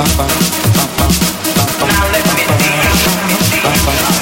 Now let me see you.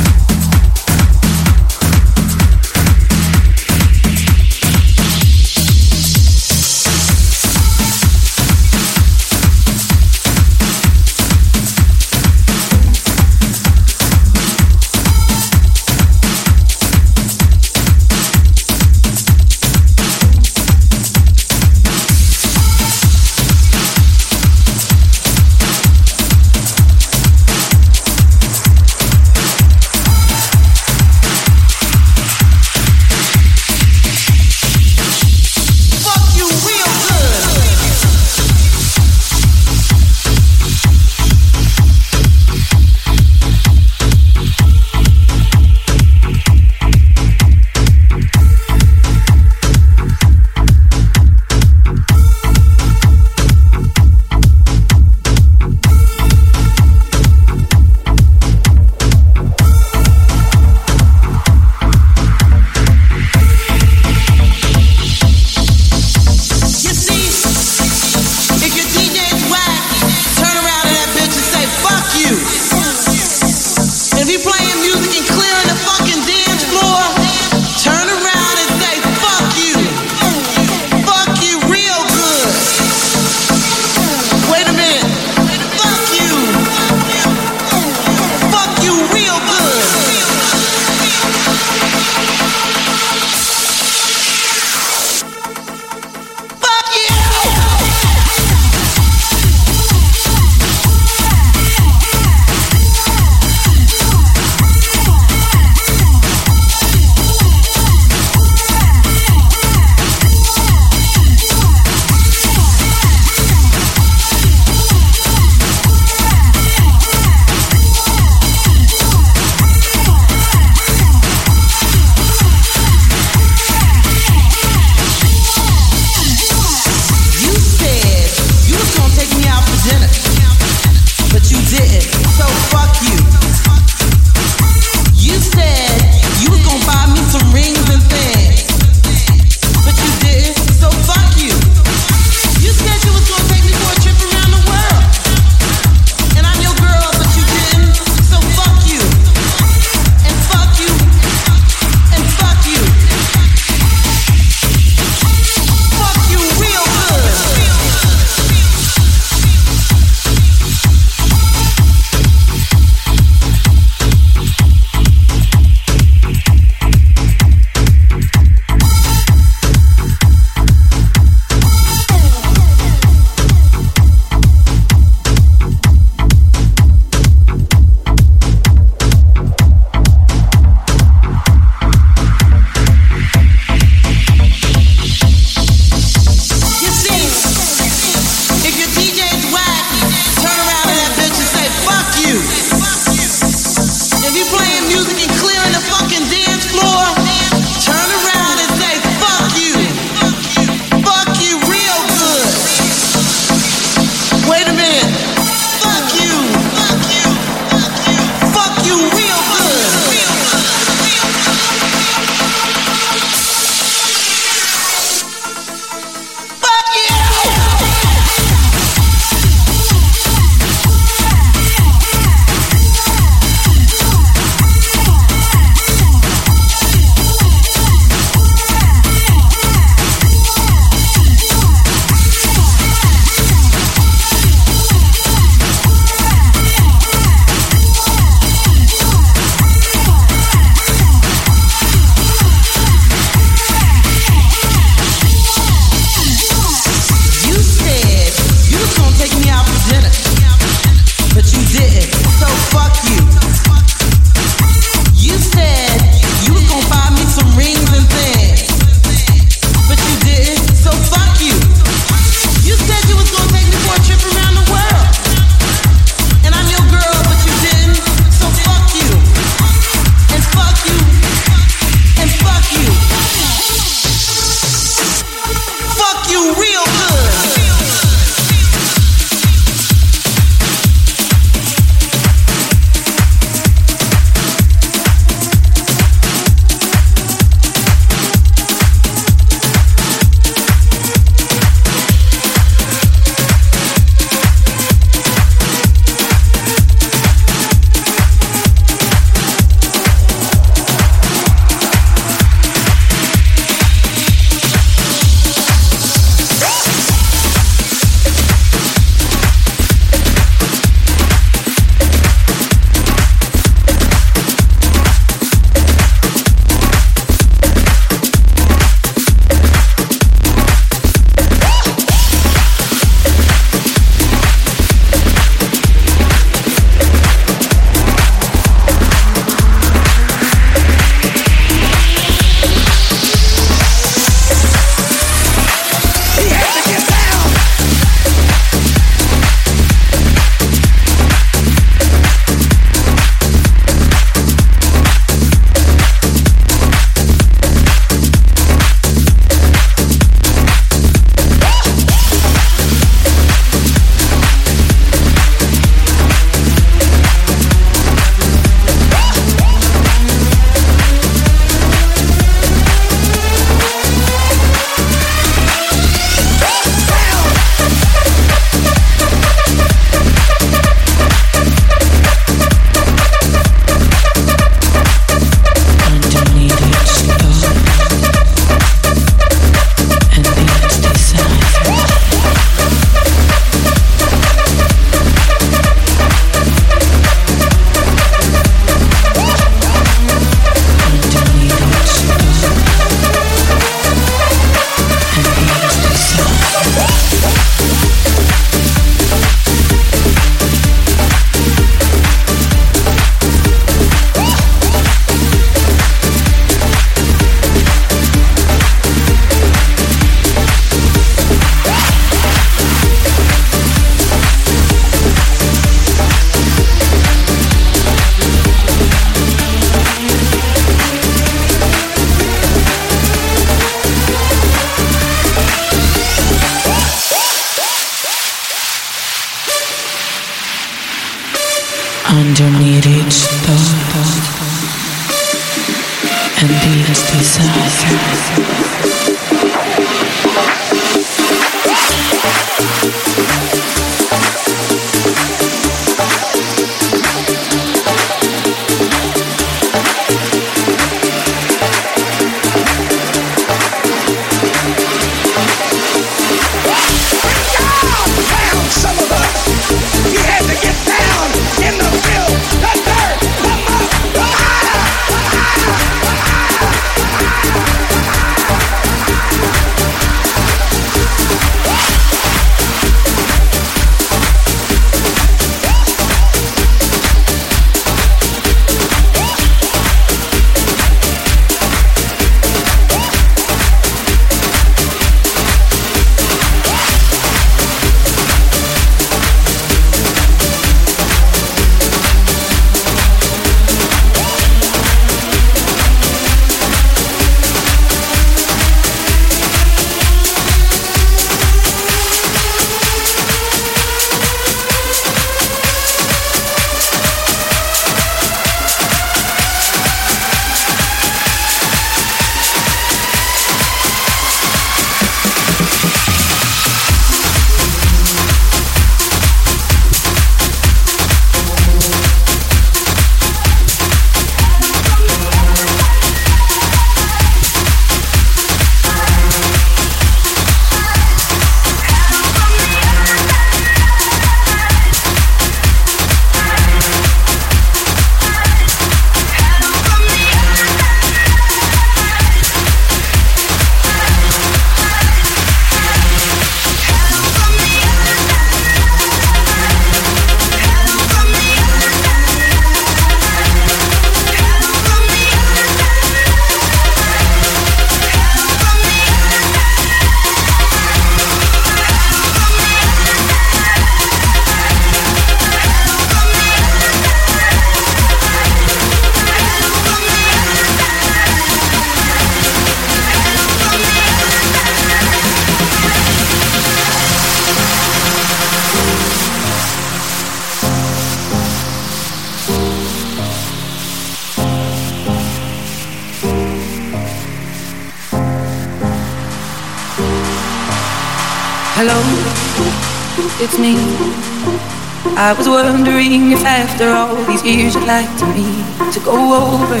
I was wondering if after all these years you'd like to me to go over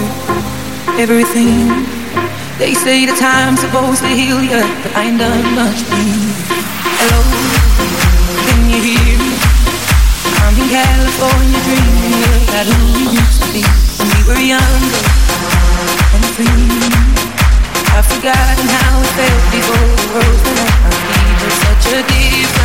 everything. They say the time's supposed to heal you, but I ain't done much Hello, can you hear me? I'm in California dreaming about who we used to be when we were younger and free. I've forgotten how it felt before the world fell at my feet. There's such a difference